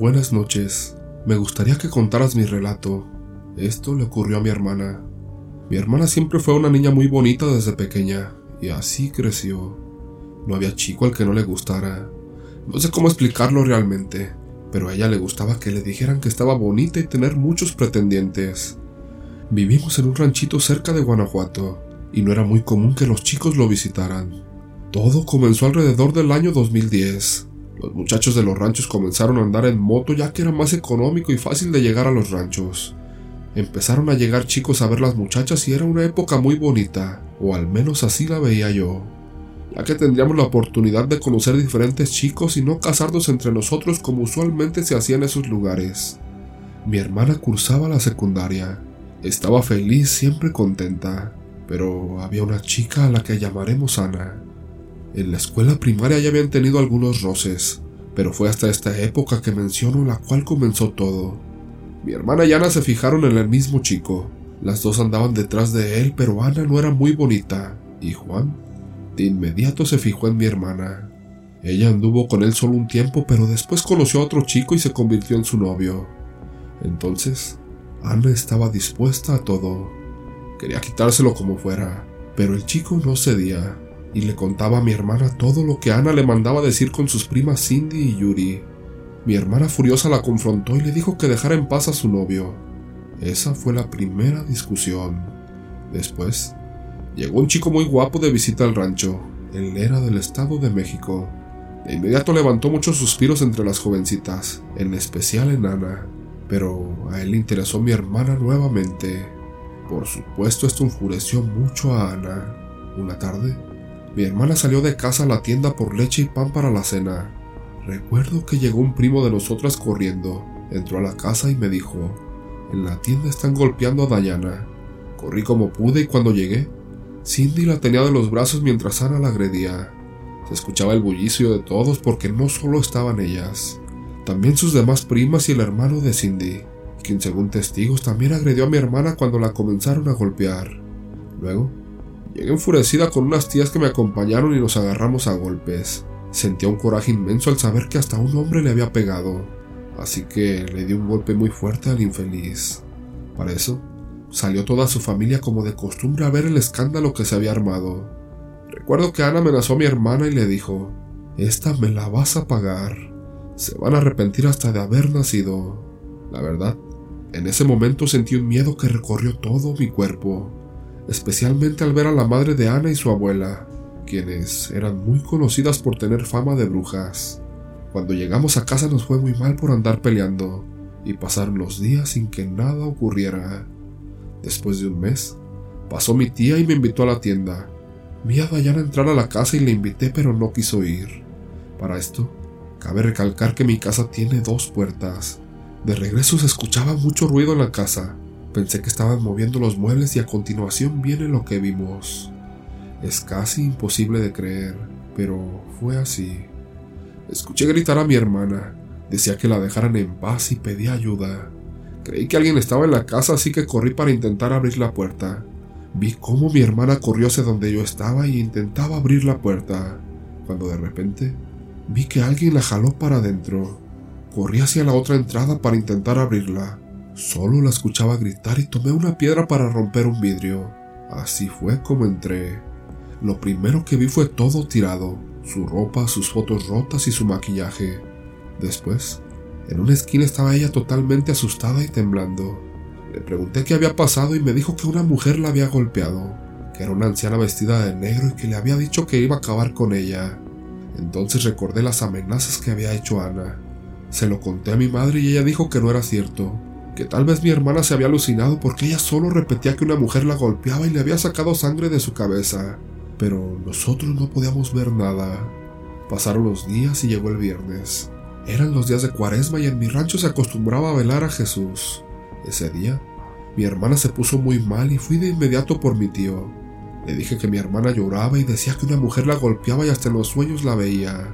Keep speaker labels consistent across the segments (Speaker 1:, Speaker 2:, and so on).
Speaker 1: Buenas noches. Me gustaría que contaras mi relato. Esto le ocurrió a mi hermana. Mi hermana siempre fue una niña muy bonita desde pequeña, y así creció. No había chico al que no le gustara. No sé cómo explicarlo realmente, pero a ella le gustaba que le dijeran que estaba bonita y tener muchos pretendientes. Vivimos en un ranchito cerca de Guanajuato, y no era muy común que los chicos lo visitaran. Todo comenzó alrededor del año 2010. Los muchachos de los ranchos comenzaron a andar en moto ya que era más económico y fácil de llegar a los ranchos. Empezaron a llegar chicos a ver las muchachas y era una época muy bonita, o al menos así la veía yo, ya que tendríamos la oportunidad de conocer diferentes chicos y no casarnos entre nosotros como usualmente se hacía en esos lugares. Mi hermana cursaba la secundaria, estaba feliz, siempre contenta, pero había una chica a la que llamaremos Ana. En la escuela primaria ya habían tenido algunos roces, pero fue hasta esta época que menciono la cual comenzó todo. Mi hermana y Ana se fijaron en el mismo chico. Las dos andaban detrás de él, pero Ana no era muy bonita. ¿Y Juan? De inmediato se fijó en mi hermana. Ella anduvo con él solo un tiempo, pero después conoció a otro chico y se convirtió en su novio. Entonces, Ana estaba dispuesta a todo. Quería quitárselo como fuera, pero el chico no cedía y le contaba a mi hermana todo lo que Ana le mandaba decir con sus primas Cindy y Yuri. Mi hermana furiosa la confrontó y le dijo que dejara en paz a su novio. Esa fue la primera discusión. Después, llegó un chico muy guapo de visita al rancho. Él era del Estado de México. De inmediato levantó muchos suspiros entre las jovencitas, en especial en Ana. Pero a él le interesó mi hermana nuevamente. Por supuesto, esto enfureció mucho a Ana. Una tarde, mi hermana salió de casa a la tienda por leche y pan para la cena. Recuerdo que llegó un primo de nosotras corriendo, entró a la casa y me dijo, en la tienda están golpeando a Diana. Corrí como pude y cuando llegué, Cindy la tenía de los brazos mientras Ana la agredía. Se escuchaba el bullicio de todos porque no solo estaban ellas, también sus demás primas y el hermano de Cindy, quien según testigos también agredió a mi hermana cuando la comenzaron a golpear. Luego, llegué enfurecida con unas tías que me acompañaron y nos agarramos a golpes. Sentía un coraje inmenso al saber que hasta un hombre le había pegado, así que le di un golpe muy fuerte al infeliz. Para eso, salió toda su familia como de costumbre a ver el escándalo que se había armado. Recuerdo que Ana amenazó a mi hermana y le dijo, Esta me la vas a pagar. Se van a arrepentir hasta de haber nacido. La verdad, en ese momento sentí un miedo que recorrió todo mi cuerpo, especialmente al ver a la madre de Ana y su abuela, quienes eran muy conocidas por tener fama de brujas. Cuando llegamos a casa nos fue muy mal por andar peleando, y pasaron los días sin que nada ocurriera. Después de un mes, pasó mi tía y me invitó a la tienda. Vi a Dayana entrar a la casa y le invité pero no quiso ir. Para esto, cabe recalcar que mi casa tiene dos puertas. De regreso se escuchaba mucho ruido en la casa. Pensé que estaban moviendo los muebles y a continuación viene lo que vimos. Es casi imposible de creer, pero fue así. Escuché gritar a mi hermana. Decía que la dejaran en paz y pedía ayuda. Creí que alguien estaba en la casa, así que corrí para intentar abrir la puerta. Vi cómo mi hermana corrió hacia donde yo estaba y intentaba abrir la puerta, cuando de repente vi que alguien la jaló para adentro. Corrí hacia la otra entrada para intentar abrirla. Solo la escuchaba gritar y tomé una piedra para romper un vidrio. Así fue como entré. Lo primero que vi fue todo tirado, su ropa, sus fotos rotas y su maquillaje. Después, en una esquina estaba ella totalmente asustada y temblando. Le pregunté qué había pasado y me dijo que una mujer la había golpeado, que era una anciana vestida de negro y que le había dicho que iba a acabar con ella. Entonces recordé las amenazas que había hecho Ana. Se lo conté a mi madre y ella dijo que no era cierto, que tal vez mi hermana se había alucinado porque ella solo repetía que una mujer la golpeaba y le había sacado sangre de su cabeza pero nosotros no podíamos ver nada. Pasaron los días y llegó el viernes. Eran los días de cuaresma y en mi rancho se acostumbraba a velar a Jesús. Ese día, mi hermana se puso muy mal y fui de inmediato por mi tío. Le dije que mi hermana lloraba y decía que una mujer la golpeaba y hasta en los sueños la veía.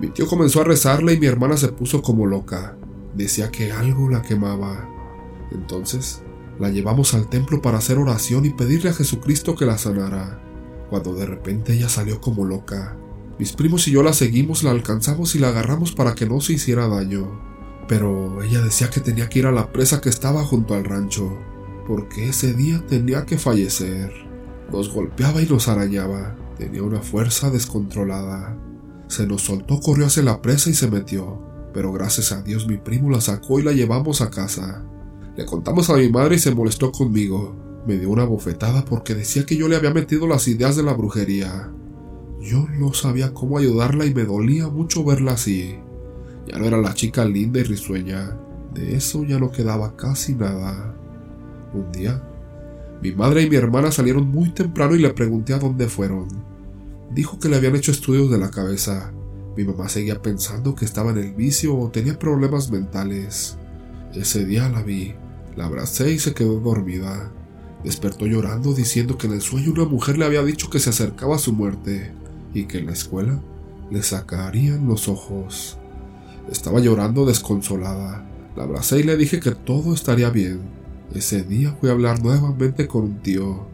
Speaker 1: Mi tío comenzó a rezarle y mi hermana se puso como loca. Decía que algo la quemaba. Entonces, la llevamos al templo para hacer oración y pedirle a Jesucristo que la sanara cuando de repente ella salió como loca. Mis primos y yo la seguimos, la alcanzamos y la agarramos para que no se hiciera daño. pero ella decía que tenía que ir a la presa que estaba junto al rancho, porque ese día tenía que fallecer. Nos golpeaba y nos arañaba, tenía una fuerza descontrolada. Se nos soltó, corrió hacia la presa y se metió, pero gracias a Dios mi primo la sacó y la llevamos a casa. Le contamos a mi madre y se molestó conmigo. Me dio una bofetada porque decía que yo le había metido las ideas de la brujería. Yo no sabía cómo ayudarla y me dolía mucho verla así. Ya no era la chica linda y risueña. De eso ya no quedaba casi nada. Un día, mi madre y mi hermana salieron muy temprano y le pregunté a dónde fueron. Dijo que le habían hecho estudios de la cabeza. Mi mamá seguía pensando que estaba en el vicio o tenía problemas mentales. Ese día la vi, la abracé y se quedó dormida. Despertó llorando diciendo que en el sueño una mujer le había dicho que se acercaba a su muerte y que en la escuela le sacarían los ojos. Estaba llorando desconsolada. La abracé y le dije que todo estaría bien. Ese día fui a hablar nuevamente con un tío.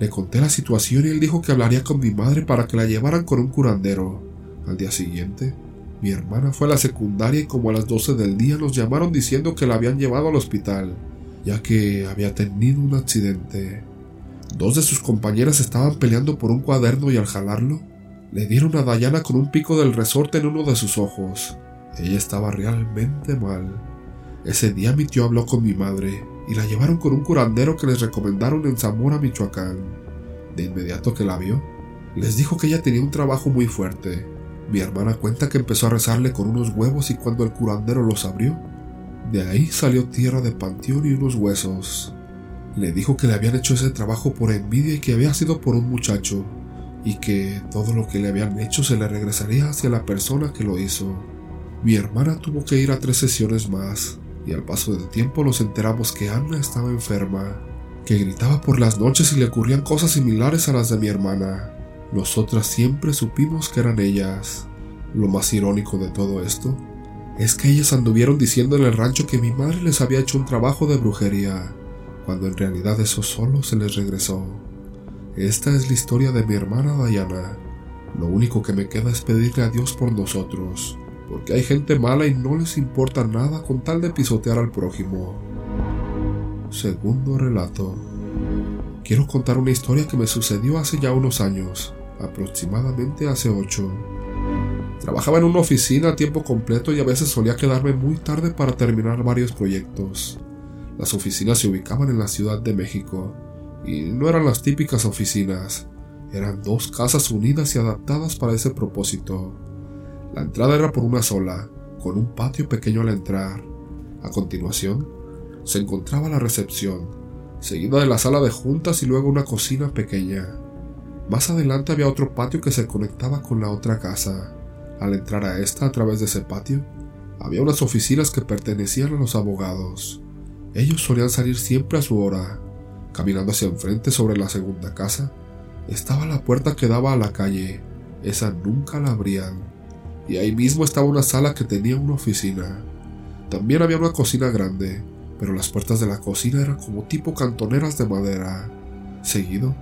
Speaker 1: Le conté la situación y él dijo que hablaría con mi madre para que la llevaran con un curandero. Al día siguiente, mi hermana fue a la secundaria y como a las 12 del día nos llamaron diciendo que la habían llevado al hospital, ya que había tenido un accidente. Dos de sus compañeras estaban peleando por un cuaderno y al jalarlo, le dieron a Dayana con un pico del resorte en uno de sus ojos. Ella estaba realmente mal. Ese día mi tío habló con mi madre y la llevaron con un curandero que les recomendaron en Zamora, Michoacán. De inmediato que la vio, les dijo que ella tenía un trabajo muy fuerte. Mi hermana cuenta que empezó a rezarle con unos huevos y cuando el curandero los abrió, de ahí salió tierra de panteón y unos huesos. Le dijo que le habían hecho ese trabajo por envidia y que había sido por un muchacho, y que todo lo que le habían hecho se le regresaría hacia la persona que lo hizo. Mi hermana tuvo que ir a tres sesiones más, y al paso del tiempo nos enteramos que Anna estaba enferma, que gritaba por las noches y le ocurrían cosas similares a las de mi hermana. Nosotras siempre supimos que eran ellas. Lo más irónico de todo esto es que ellas anduvieron diciendo en el rancho que mi madre les había hecho un trabajo de brujería, cuando en realidad eso solo se les regresó. Esta es la historia de mi hermana Diana. Lo único que me queda es pedirle a Dios por nosotros, porque hay gente mala y no les importa nada con tal de pisotear al prójimo. Segundo relato. Quiero contar una historia que me sucedió hace ya unos años, aproximadamente hace ocho. Trabajaba en una oficina a tiempo completo y a veces solía quedarme muy tarde para terminar varios proyectos. Las oficinas se ubicaban en la Ciudad de México y no eran las típicas oficinas, eran dos casas unidas y adaptadas para ese propósito. La entrada era por una sola, con un patio pequeño al entrar. A continuación, se encontraba la recepción, seguida de la sala de juntas y luego una cocina pequeña. Más adelante había otro patio que se conectaba con la otra casa. Al entrar a esta a través de ese patio, había unas oficinas que pertenecían a los abogados. Ellos solían salir siempre a su hora. Caminando hacia enfrente sobre la segunda casa, estaba la puerta que daba a la calle. Esa nunca la abrían. Y ahí mismo estaba una sala que tenía una oficina. También había una cocina grande, pero las puertas de la cocina eran como tipo cantoneras de madera. Seguido,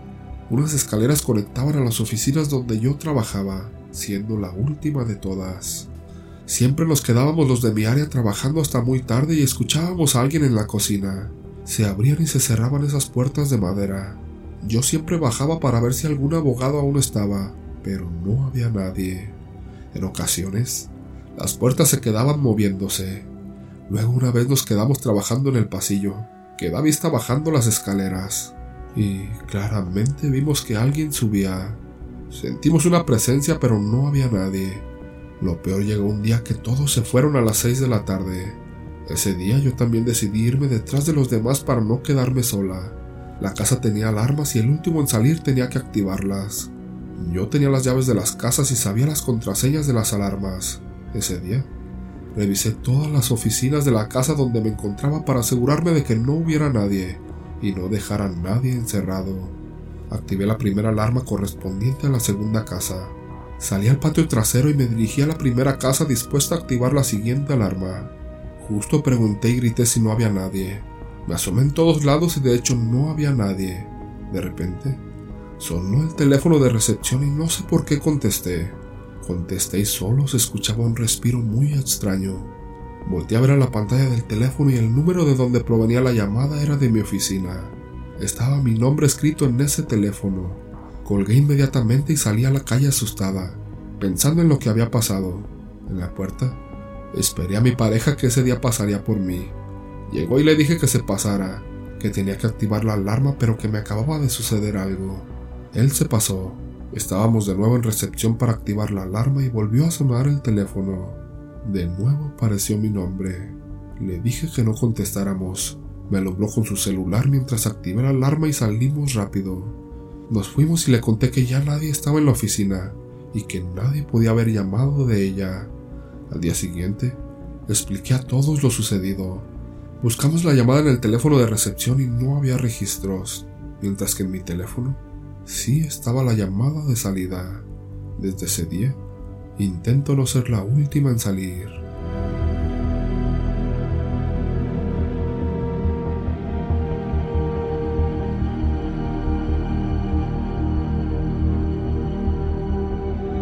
Speaker 1: unas escaleras conectaban a las oficinas donde yo trabajaba, siendo la última de todas. Siempre nos quedábamos los de mi área trabajando hasta muy tarde y escuchábamos a alguien en la cocina. Se abrían y se cerraban esas puertas de madera. Yo siempre bajaba para ver si algún abogado aún estaba, pero no había nadie. En ocasiones, las puertas se quedaban moviéndose. Luego una vez nos quedamos trabajando en el pasillo, que da vista bajando las escaleras, y claramente vimos que alguien subía. Sentimos una presencia pero no había nadie. Lo peor llegó un día que todos se fueron a las seis de la tarde. Ese día yo también decidí irme detrás de los demás para no quedarme sola. La casa tenía alarmas y el último en salir tenía que activarlas. Yo tenía las llaves de las casas y sabía las contraseñas de las alarmas. Ese día, revisé todas las oficinas de la casa donde me encontraba para asegurarme de que no hubiera nadie y no dejar a nadie encerrado. Activé la primera alarma correspondiente a la segunda casa. Salí al patio trasero y me dirigí a la primera casa dispuesta a activar la siguiente alarma. Justo pregunté y grité si no había nadie. Me asomé en todos lados y de hecho no había nadie. De repente, sonó el teléfono de recepción y no sé por qué contesté. Contesté y solo se escuchaba un respiro muy extraño. Volté a ver a la pantalla del teléfono y el número de donde provenía la llamada era de mi oficina. Estaba mi nombre escrito en ese teléfono. Colgué inmediatamente y salí a la calle asustada, pensando en lo que había pasado. En la puerta, esperé a mi pareja que ese día pasaría por mí. Llegó y le dije que se pasara, que tenía que activar la alarma pero que me acababa de suceder algo. Él se pasó. Estábamos de nuevo en recepción para activar la alarma y volvió a sonar el teléfono. De nuevo apareció mi nombre. Le dije que no contestáramos. Me alumbró con su celular mientras activé la alarma y salimos rápido. Nos fuimos y le conté que ya nadie estaba en la oficina y que nadie podía haber llamado de ella. Al día siguiente, expliqué a todos lo sucedido. Buscamos la llamada en el teléfono de recepción y no había registros, mientras que en mi teléfono sí estaba la llamada de salida. Desde ese día, intento no ser la última en salir.